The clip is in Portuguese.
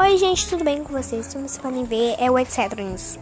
Oi, gente, tudo bem com vocês? Como vocês podem ver, é o Etc. News.